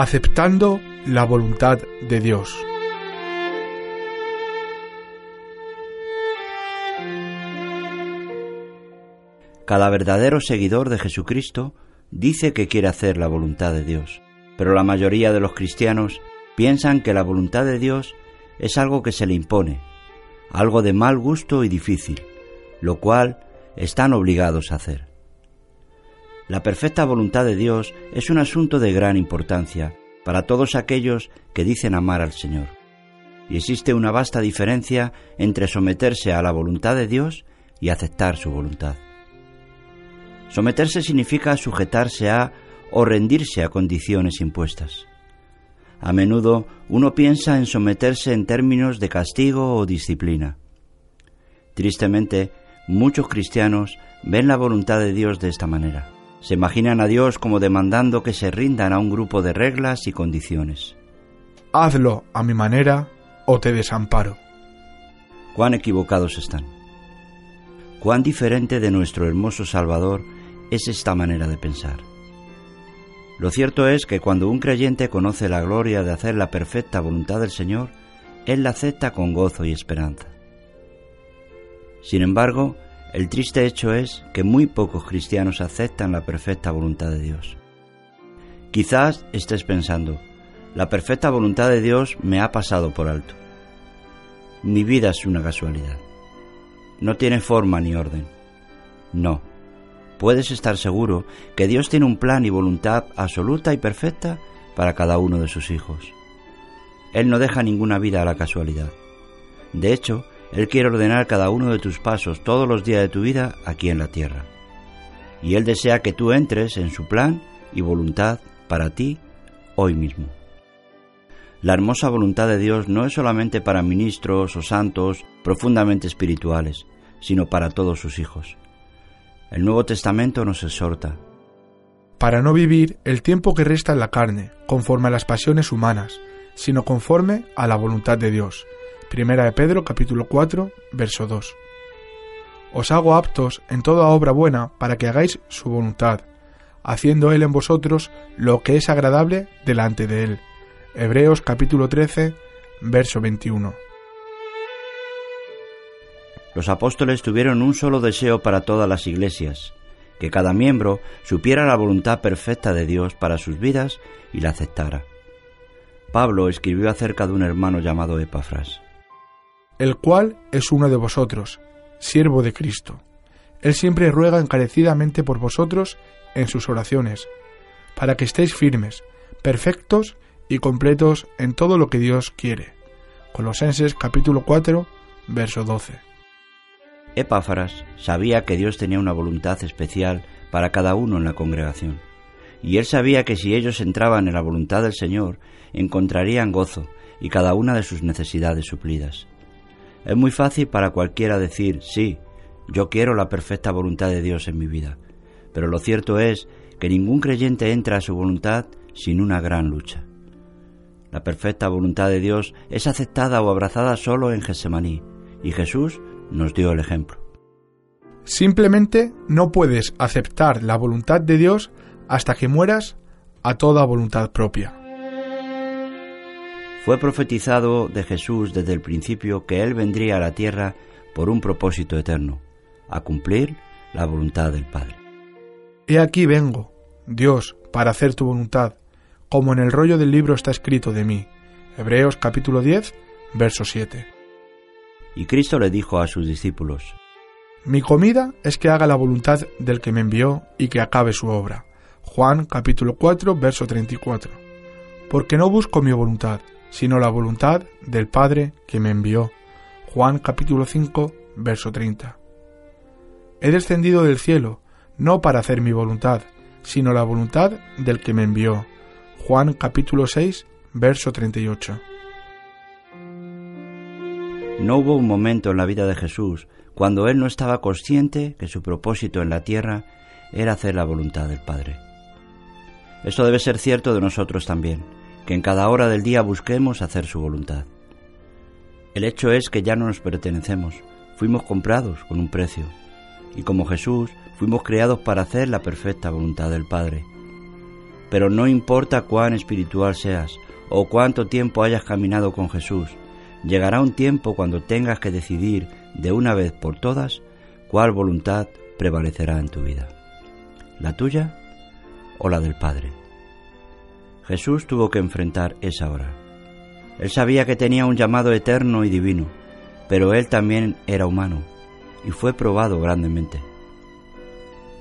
aceptando la voluntad de Dios. Cada verdadero seguidor de Jesucristo dice que quiere hacer la voluntad de Dios, pero la mayoría de los cristianos piensan que la voluntad de Dios es algo que se le impone, algo de mal gusto y difícil, lo cual están obligados a hacer. La perfecta voluntad de Dios es un asunto de gran importancia para todos aquellos que dicen amar al Señor. Y existe una vasta diferencia entre someterse a la voluntad de Dios y aceptar su voluntad. Someterse significa sujetarse a o rendirse a condiciones impuestas. A menudo uno piensa en someterse en términos de castigo o disciplina. Tristemente, muchos cristianos ven la voluntad de Dios de esta manera. Se imaginan a Dios como demandando que se rindan a un grupo de reglas y condiciones. Hazlo a mi manera o te desamparo. Cuán equivocados están. Cuán diferente de nuestro hermoso Salvador es esta manera de pensar. Lo cierto es que cuando un creyente conoce la gloria de hacer la perfecta voluntad del Señor, Él la acepta con gozo y esperanza. Sin embargo, el triste hecho es que muy pocos cristianos aceptan la perfecta voluntad de Dios. Quizás estés pensando, la perfecta voluntad de Dios me ha pasado por alto. Mi vida es una casualidad. No tiene forma ni orden. No. Puedes estar seguro que Dios tiene un plan y voluntad absoluta y perfecta para cada uno de sus hijos. Él no deja ninguna vida a la casualidad. De hecho, él quiere ordenar cada uno de tus pasos todos los días de tu vida aquí en la tierra. Y Él desea que tú entres en su plan y voluntad para ti hoy mismo. La hermosa voluntad de Dios no es solamente para ministros o santos profundamente espirituales, sino para todos sus hijos. El Nuevo Testamento nos exhorta. Para no vivir el tiempo que resta en la carne, conforme a las pasiones humanas, sino conforme a la voluntad de Dios Primera de Pedro capítulo 4, verso 2. Os hago aptos en toda obra buena para que hagáis su voluntad, haciendo Él en vosotros lo que es agradable delante de Él. Hebreos capítulo 13, verso 21. Los apóstoles tuvieron un solo deseo para todas las iglesias, que cada miembro supiera la voluntad perfecta de Dios para sus vidas y la aceptara. Pablo escribió acerca de un hermano llamado Epafras el cual es uno de vosotros, siervo de Cristo. Él siempre ruega encarecidamente por vosotros en sus oraciones, para que estéis firmes, perfectos y completos en todo lo que Dios quiere. Colosenses capítulo 4, verso 12. Epáfaras sabía que Dios tenía una voluntad especial para cada uno en la congregación, y él sabía que si ellos entraban en la voluntad del Señor, encontrarían gozo y cada una de sus necesidades suplidas. Es muy fácil para cualquiera decir, sí, yo quiero la perfecta voluntad de Dios en mi vida, pero lo cierto es que ningún creyente entra a su voluntad sin una gran lucha. La perfecta voluntad de Dios es aceptada o abrazada solo en Getsemaní, y Jesús nos dio el ejemplo. Simplemente no puedes aceptar la voluntad de Dios hasta que mueras a toda voluntad propia. Fue profetizado de Jesús desde el principio que Él vendría a la tierra por un propósito eterno, a cumplir la voluntad del Padre. He aquí vengo, Dios, para hacer tu voluntad, como en el rollo del libro está escrito de mí. Hebreos capítulo 10, verso 7. Y Cristo le dijo a sus discípulos, Mi comida es que haga la voluntad del que me envió y que acabe su obra. Juan capítulo 4, verso 34. Porque no busco mi voluntad, sino la voluntad del Padre que me envió. Juan capítulo 5, verso 30. He descendido del cielo, no para hacer mi voluntad, sino la voluntad del que me envió. Juan capítulo 6, verso 38. No hubo un momento en la vida de Jesús cuando él no estaba consciente que su propósito en la tierra era hacer la voluntad del Padre. Esto debe ser cierto de nosotros también que en cada hora del día busquemos hacer su voluntad. El hecho es que ya no nos pertenecemos, fuimos comprados con un precio, y como Jesús fuimos creados para hacer la perfecta voluntad del Padre. Pero no importa cuán espiritual seas o cuánto tiempo hayas caminado con Jesús, llegará un tiempo cuando tengas que decidir de una vez por todas cuál voluntad prevalecerá en tu vida, la tuya o la del Padre. Jesús tuvo que enfrentar esa hora. Él sabía que tenía un llamado eterno y divino, pero él también era humano y fue probado grandemente.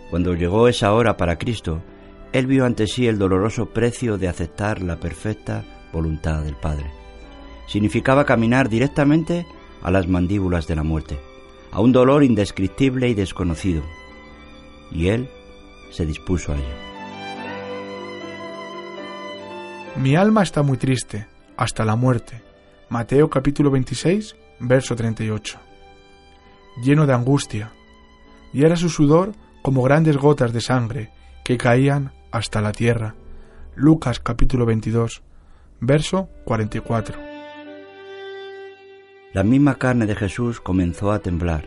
Cuando llegó esa hora para Cristo, él vio ante sí el doloroso precio de aceptar la perfecta voluntad del Padre. Significaba caminar directamente a las mandíbulas de la muerte, a un dolor indescriptible y desconocido. Y él se dispuso a ello. Mi alma está muy triste, hasta la muerte. Mateo capítulo 26, verso 38. Lleno de angustia, y era su sudor como grandes gotas de sangre que caían hasta la tierra. Lucas capítulo 22, verso 44. La misma carne de Jesús comenzó a temblar,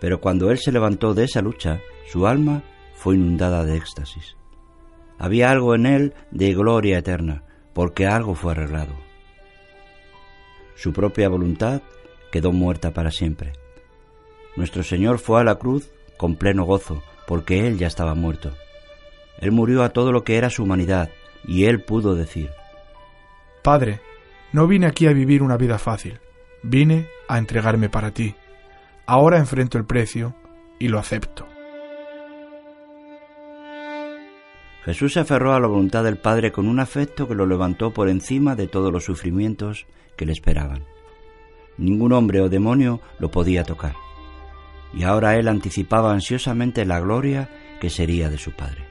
pero cuando él se levantó de esa lucha, su alma fue inundada de éxtasis. Había algo en él de gloria eterna, porque algo fue arreglado. Su propia voluntad quedó muerta para siempre. Nuestro Señor fue a la cruz con pleno gozo, porque Él ya estaba muerto. Él murió a todo lo que era su humanidad, y Él pudo decir, Padre, no vine aquí a vivir una vida fácil, vine a entregarme para ti. Ahora enfrento el precio y lo acepto. Jesús se aferró a la voluntad del Padre con un afecto que lo levantó por encima de todos los sufrimientos que le esperaban. Ningún hombre o demonio lo podía tocar. Y ahora él anticipaba ansiosamente la gloria que sería de su Padre.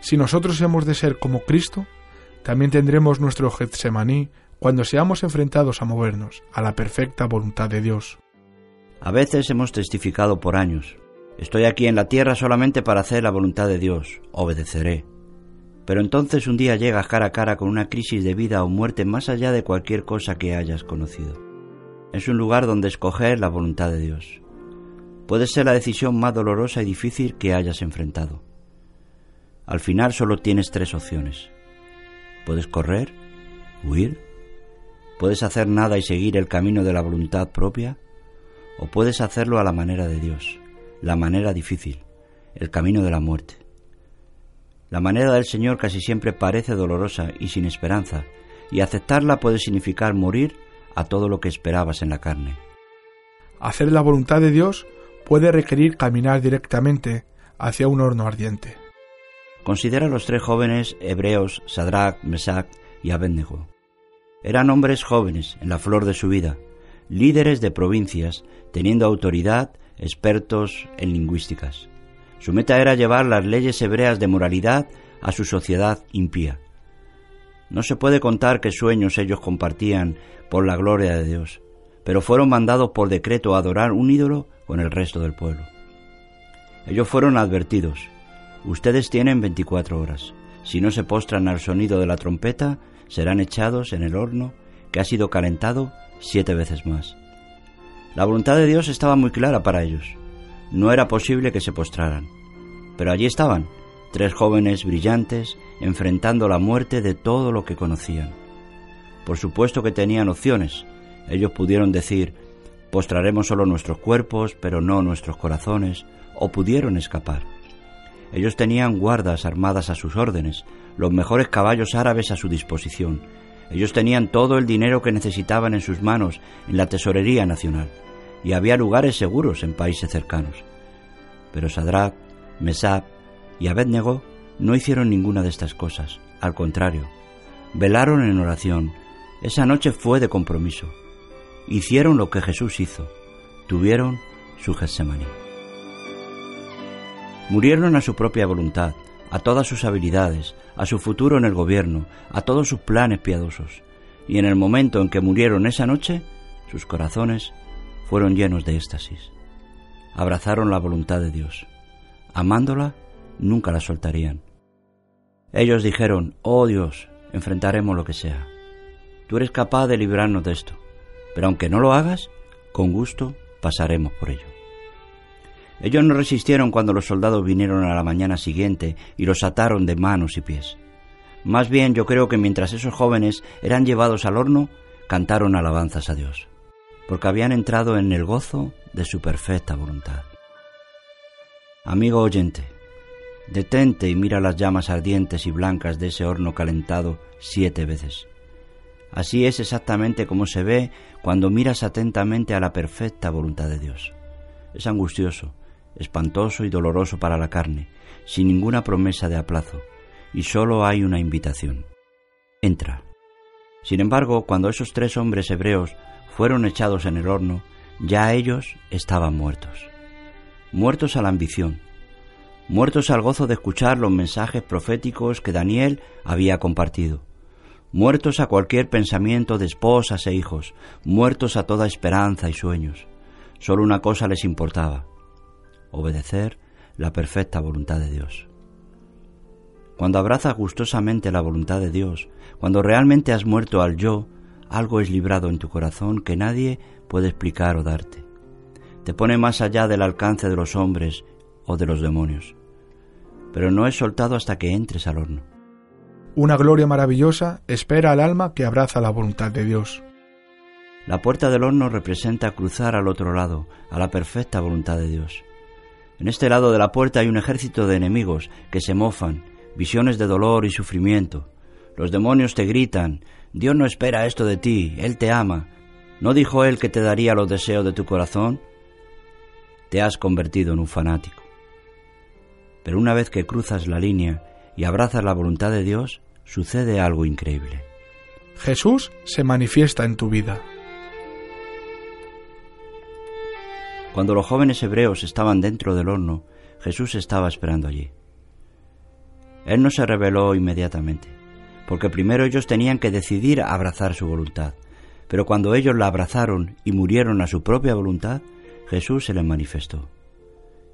Si nosotros hemos de ser como Cristo, también tendremos nuestro Getsemaní cuando seamos enfrentados a movernos a la perfecta voluntad de Dios. A veces hemos testificado por años, Estoy aquí en la tierra solamente para hacer la voluntad de Dios, obedeceré. Pero entonces un día llegas cara a cara con una crisis de vida o muerte más allá de cualquier cosa que hayas conocido. Es un lugar donde escoger la voluntad de Dios. Puede ser la decisión más dolorosa y difícil que hayas enfrentado. Al final solo tienes tres opciones. Puedes correr, huir, puedes hacer nada y seguir el camino de la voluntad propia, o puedes hacerlo a la manera de Dios la manera difícil, el camino de la muerte. La manera del Señor casi siempre parece dolorosa y sin esperanza, y aceptarla puede significar morir a todo lo que esperabas en la carne. Hacer la voluntad de Dios puede requerir caminar directamente hacia un horno ardiente. Considera a los tres jóvenes hebreos Sadrach, Mesach y Abednego. Eran hombres jóvenes en la flor de su vida, líderes de provincias, teniendo autoridad expertos en lingüísticas. Su meta era llevar las leyes hebreas de moralidad a su sociedad impía. No se puede contar qué sueños ellos compartían por la gloria de Dios, pero fueron mandados por decreto a adorar un ídolo con el resto del pueblo. Ellos fueron advertidos. Ustedes tienen 24 horas. Si no se postran al sonido de la trompeta, serán echados en el horno que ha sido calentado siete veces más. La voluntad de Dios estaba muy clara para ellos. No era posible que se postraran. Pero allí estaban, tres jóvenes brillantes, enfrentando la muerte de todo lo que conocían. Por supuesto que tenían opciones. Ellos pudieron decir, postraremos solo nuestros cuerpos, pero no nuestros corazones, o pudieron escapar. Ellos tenían guardas armadas a sus órdenes, los mejores caballos árabes a su disposición. Ellos tenían todo el dinero que necesitaban en sus manos en la tesorería nacional y había lugares seguros en países cercanos. Pero Sadrach, Mesab y Abednego no hicieron ninguna de estas cosas. Al contrario, velaron en oración. Esa noche fue de compromiso. Hicieron lo que Jesús hizo. Tuvieron su Getsemaní. Murieron a su propia voluntad, a todas sus habilidades, a su futuro en el gobierno, a todos sus planes piadosos. Y en el momento en que murieron esa noche, sus corazones fueron llenos de éxtasis. Abrazaron la voluntad de Dios. Amándola, nunca la soltarían. Ellos dijeron, oh Dios, enfrentaremos lo que sea. Tú eres capaz de librarnos de esto, pero aunque no lo hagas, con gusto pasaremos por ello. Ellos no resistieron cuando los soldados vinieron a la mañana siguiente y los ataron de manos y pies. Más bien yo creo que mientras esos jóvenes eran llevados al horno, cantaron alabanzas a Dios, porque habían entrado en el gozo de su perfecta voluntad. Amigo oyente, detente y mira las llamas ardientes y blancas de ese horno calentado siete veces. Así es exactamente como se ve cuando miras atentamente a la perfecta voluntad de Dios. Es angustioso, espantoso y doloroso para la carne, sin ninguna promesa de aplazo, y sólo hay una invitación. Entra. Sin embargo, cuando esos tres hombres hebreos fueron echados en el horno, ya ellos estaban muertos. Muertos a la ambición, muertos al gozo de escuchar los mensajes proféticos que Daniel había compartido, muertos a cualquier pensamiento de esposas e hijos, muertos a toda esperanza y sueños. Solo una cosa les importaba, obedecer la perfecta voluntad de Dios. Cuando abrazas gustosamente la voluntad de Dios, cuando realmente has muerto al yo, algo es librado en tu corazón que nadie puede explicar o darte. Te pone más allá del alcance de los hombres o de los demonios. Pero no es soltado hasta que entres al horno. Una gloria maravillosa espera al alma que abraza la voluntad de Dios. La puerta del horno representa cruzar al otro lado, a la perfecta voluntad de Dios. En este lado de la puerta hay un ejército de enemigos que se mofan, visiones de dolor y sufrimiento. Los demonios te gritan, Dios no espera esto de ti, Él te ama. ¿No dijo Él que te daría los deseos de tu corazón? Te has convertido en un fanático. Pero una vez que cruzas la línea y abrazas la voluntad de Dios, sucede algo increíble. Jesús se manifiesta en tu vida. Cuando los jóvenes hebreos estaban dentro del horno, Jesús estaba esperando allí. Él no se reveló inmediatamente, porque primero ellos tenían que decidir abrazar su voluntad, pero cuando ellos la abrazaron y murieron a su propia voluntad, Jesús se les manifestó.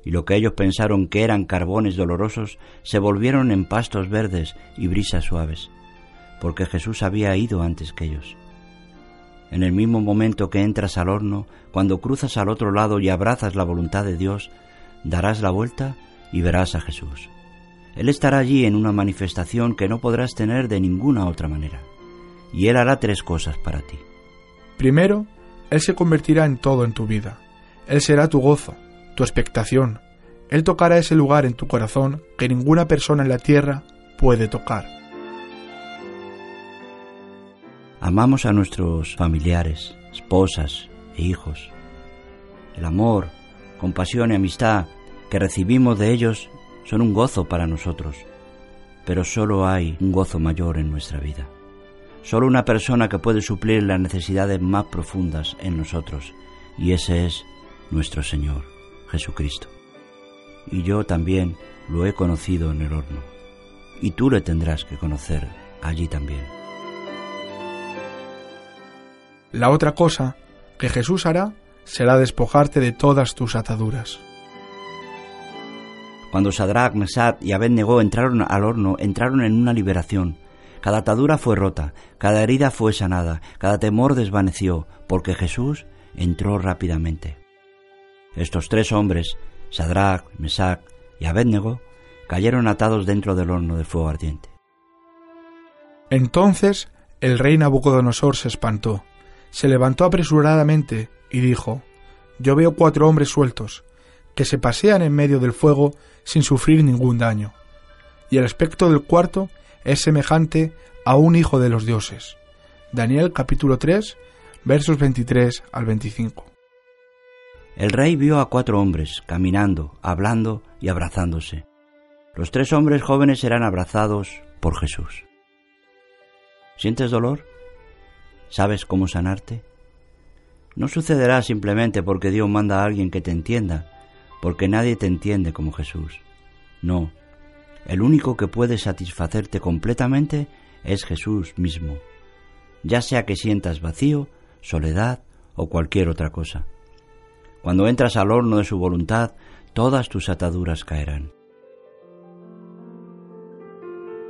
Y lo que ellos pensaron que eran carbones dolorosos se volvieron en pastos verdes y brisas suaves, porque Jesús había ido antes que ellos. En el mismo momento que entras al horno, cuando cruzas al otro lado y abrazas la voluntad de Dios, darás la vuelta y verás a Jesús. Él estará allí en una manifestación que no podrás tener de ninguna otra manera. Y Él hará tres cosas para ti. Primero, Él se convertirá en todo en tu vida. Él será tu gozo, tu expectación. Él tocará ese lugar en tu corazón que ninguna persona en la tierra puede tocar. Amamos a nuestros familiares, esposas e hijos. El amor, compasión y amistad que recibimos de ellos son un gozo para nosotros, pero solo hay un gozo mayor en nuestra vida. Solo una persona que puede suplir las necesidades más profundas en nosotros, y ese es nuestro Señor, Jesucristo. Y yo también lo he conocido en el horno, y tú le tendrás que conocer allí también. La otra cosa que Jesús hará será despojarte de todas tus ataduras. Cuando Sadrach, Mesach y Abednego entraron al horno, entraron en una liberación. Cada atadura fue rota, cada herida fue sanada, cada temor desvaneció, porque Jesús entró rápidamente. Estos tres hombres, Sadrach, Mesach y Abednego, cayeron atados dentro del horno de fuego ardiente. Entonces el rey Nabucodonosor se espantó se levantó apresuradamente y dijo Yo veo cuatro hombres sueltos, que se pasean en medio del fuego sin sufrir ningún daño. Y el aspecto del cuarto es semejante a un hijo de los dioses. Daniel capítulo 3, versos 23 al 25. El rey vio a cuatro hombres caminando, hablando y abrazándose. Los tres hombres jóvenes eran abrazados por Jesús. ¿Sientes dolor? ¿Sabes cómo sanarte? No sucederá simplemente porque Dios manda a alguien que te entienda, porque nadie te entiende como Jesús. No, el único que puede satisfacerte completamente es Jesús mismo, ya sea que sientas vacío, soledad o cualquier otra cosa. Cuando entras al horno de su voluntad, todas tus ataduras caerán.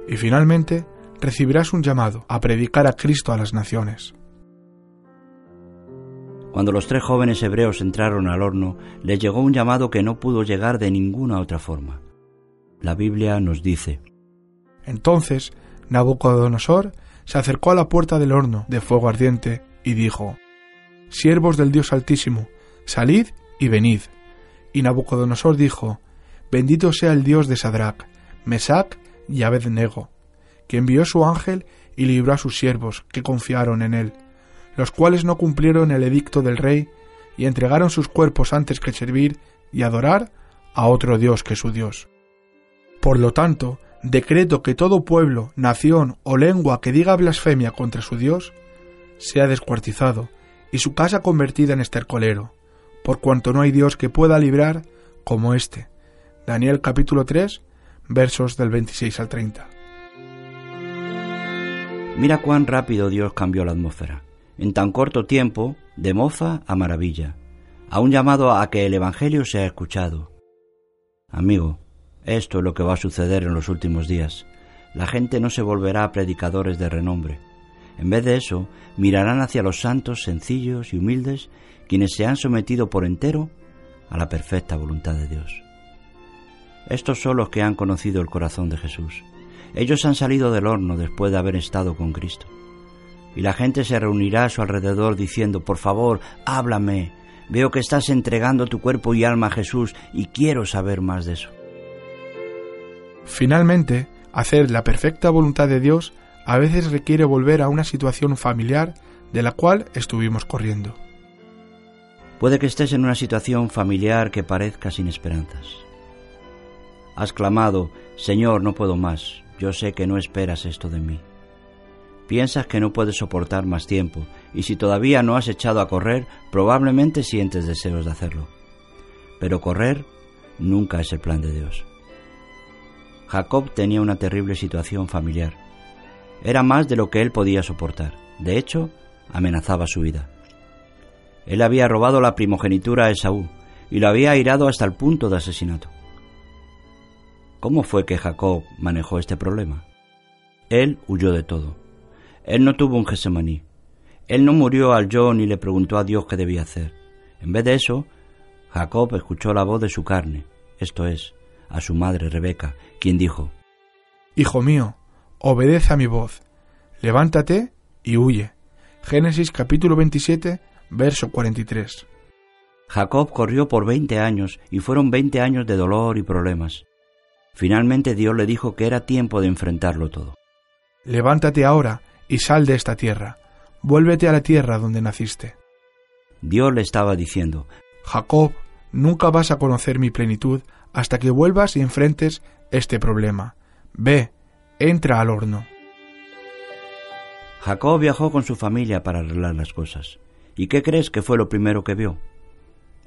Y finalmente, recibirás un llamado a predicar a Cristo a las naciones. Cuando los tres jóvenes hebreos entraron al horno, les llegó un llamado que no pudo llegar de ninguna otra forma. La Biblia nos dice, Entonces Nabucodonosor se acercó a la puerta del horno de fuego ardiente y dijo, Siervos del Dios Altísimo, salid y venid. Y Nabucodonosor dijo, Bendito sea el Dios de Sadrach, Mesac y Abednego, que envió su ángel y libró a sus siervos, que confiaron en él, los cuales no cumplieron el edicto del rey y entregaron sus cuerpos antes que servir y adorar a otro Dios que su Dios. Por lo tanto, decreto que todo pueblo, nación o lengua que diga blasfemia contra su Dios sea descuartizado y su casa convertida en estercolero, por cuanto no hay Dios que pueda librar como éste. Daniel capítulo 3, versos del 26 al 30. Mira cuán rápido Dios cambió la atmósfera. En tan corto tiempo, de mofa a maravilla, a un llamado a que el Evangelio sea escuchado. Amigo, esto es lo que va a suceder en los últimos días. La gente no se volverá a predicadores de renombre. En vez de eso, mirarán hacia los santos sencillos y humildes, quienes se han sometido por entero a la perfecta voluntad de Dios. Estos son los que han conocido el corazón de Jesús. Ellos han salido del horno después de haber estado con Cristo. Y la gente se reunirá a su alrededor diciendo, por favor, háblame. Veo que estás entregando tu cuerpo y alma a Jesús y quiero saber más de eso. Finalmente, hacer la perfecta voluntad de Dios a veces requiere volver a una situación familiar de la cual estuvimos corriendo. Puede que estés en una situación familiar que parezca sin esperanzas. Has clamado, Señor, no puedo más, yo sé que no esperas esto de mí. Piensas que no puedes soportar más tiempo, y si todavía no has echado a correr, probablemente sientes deseos de hacerlo. Pero correr nunca es el plan de Dios. Jacob tenía una terrible situación familiar era más de lo que él podía soportar. De hecho, amenazaba su vida. Él había robado la primogenitura a Esaú y lo había airado hasta el punto de asesinato. ¿Cómo fue que Jacob manejó este problema? Él huyó de todo. Él no tuvo un Gesemaní. Él no murió al yo ni le preguntó a Dios qué debía hacer. En vez de eso, Jacob escuchó la voz de su carne, esto es, a su madre Rebeca, quien dijo, Hijo mío, obedece a mi voz, levántate y huye. Génesis capítulo 27, verso 43. Jacob corrió por veinte años y fueron veinte años de dolor y problemas. Finalmente Dios le dijo que era tiempo de enfrentarlo todo. Levántate ahora y sal de esta tierra. Vuélvete a la tierra donde naciste. Dios le estaba diciendo, Jacob, nunca vas a conocer mi plenitud hasta que vuelvas y enfrentes este problema. Ve, entra al horno. Jacob viajó con su familia para arreglar las cosas. ¿Y qué crees que fue lo primero que vio?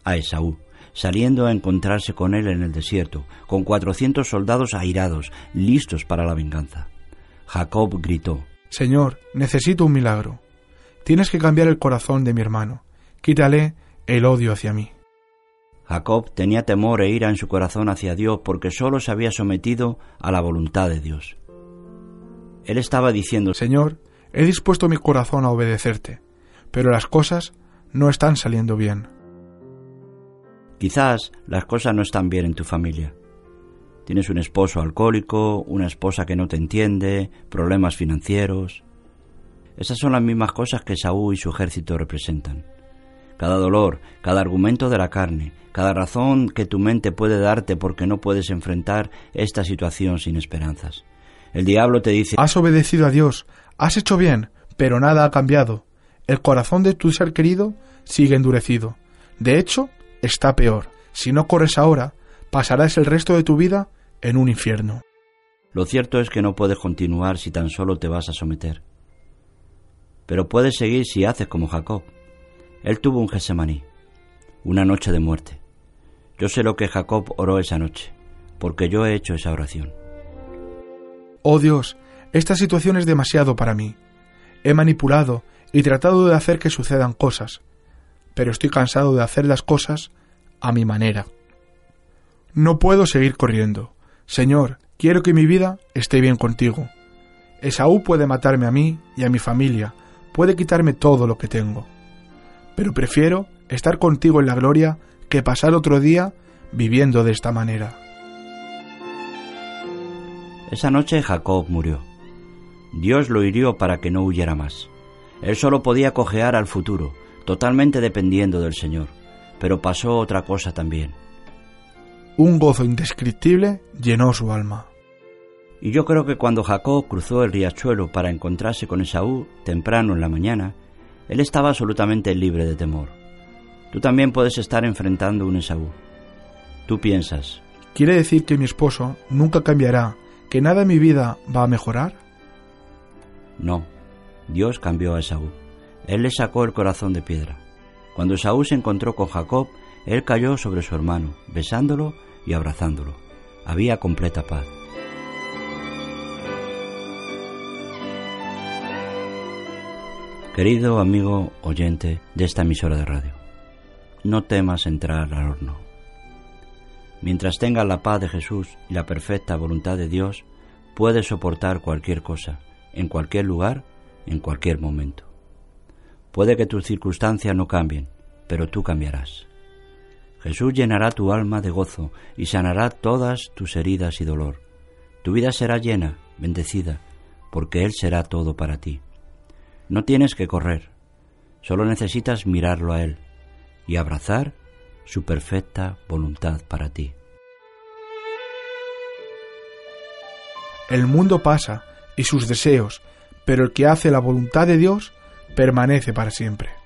A Esaú, saliendo a encontrarse con él en el desierto, con cuatrocientos soldados airados, listos para la venganza. Jacob gritó, Señor, necesito un milagro. Tienes que cambiar el corazón de mi hermano. Quítale el odio hacia mí. Jacob tenía temor e ira en su corazón hacia Dios porque sólo se había sometido a la voluntad de Dios. Él estaba diciendo, Señor, he dispuesto mi corazón a obedecerte, pero las cosas no están saliendo bien. Quizás las cosas no están bien en tu familia. Tienes un esposo alcohólico, una esposa que no te entiende, problemas financieros. Esas son las mismas cosas que Saúl y su ejército representan. Cada dolor, cada argumento de la carne, cada razón que tu mente puede darte porque no puedes enfrentar esta situación sin esperanzas. El diablo te dice, Has obedecido a Dios, has hecho bien, pero nada ha cambiado. El corazón de tu ser querido sigue endurecido. De hecho, está peor. Si no corres ahora, pasarás el resto de tu vida en un infierno. Lo cierto es que no puedes continuar si tan solo te vas a someter. Pero puedes seguir si haces como Jacob. Él tuvo un Gesemaní, una noche de muerte. Yo sé lo que Jacob oró esa noche, porque yo he hecho esa oración. Oh Dios, esta situación es demasiado para mí. He manipulado y tratado de hacer que sucedan cosas, pero estoy cansado de hacer las cosas a mi manera. No puedo seguir corriendo. Señor, quiero que mi vida esté bien contigo. Esaú puede matarme a mí y a mi familia, puede quitarme todo lo que tengo. pero prefiero estar contigo en la gloria que pasar otro día viviendo de esta manera. Esa noche Jacob murió. Dios lo hirió para que no huyera más. Él solo podía cojear al futuro, totalmente dependiendo del Señor. Pero pasó otra cosa también. Un gozo indescriptible llenó su alma. Y yo creo que cuando Jacob cruzó el riachuelo para encontrarse con Esaú temprano en la mañana, él estaba absolutamente libre de temor. Tú también puedes estar enfrentando un Esaú. Tú piensas. ¿Quiere decir que mi esposo nunca cambiará que nada en mi vida va a mejorar? No, Dios cambió a Esaú. Él le sacó el corazón de piedra. Cuando Esaú se encontró con Jacob, él cayó sobre su hermano, besándolo y abrazándolo. Había completa paz. Querido amigo oyente de esta emisora de radio, no temas entrar al horno. Mientras tengas la paz de Jesús y la perfecta voluntad de Dios, puedes soportar cualquier cosa, en cualquier lugar, en cualquier momento. Puede que tus circunstancias no cambien, pero tú cambiarás. Jesús llenará tu alma de gozo y sanará todas tus heridas y dolor. Tu vida será llena, bendecida, porque Él será todo para ti. No tienes que correr, solo necesitas mirarlo a Él y abrazar su perfecta voluntad para ti. El mundo pasa y sus deseos, pero el que hace la voluntad de Dios permanece para siempre.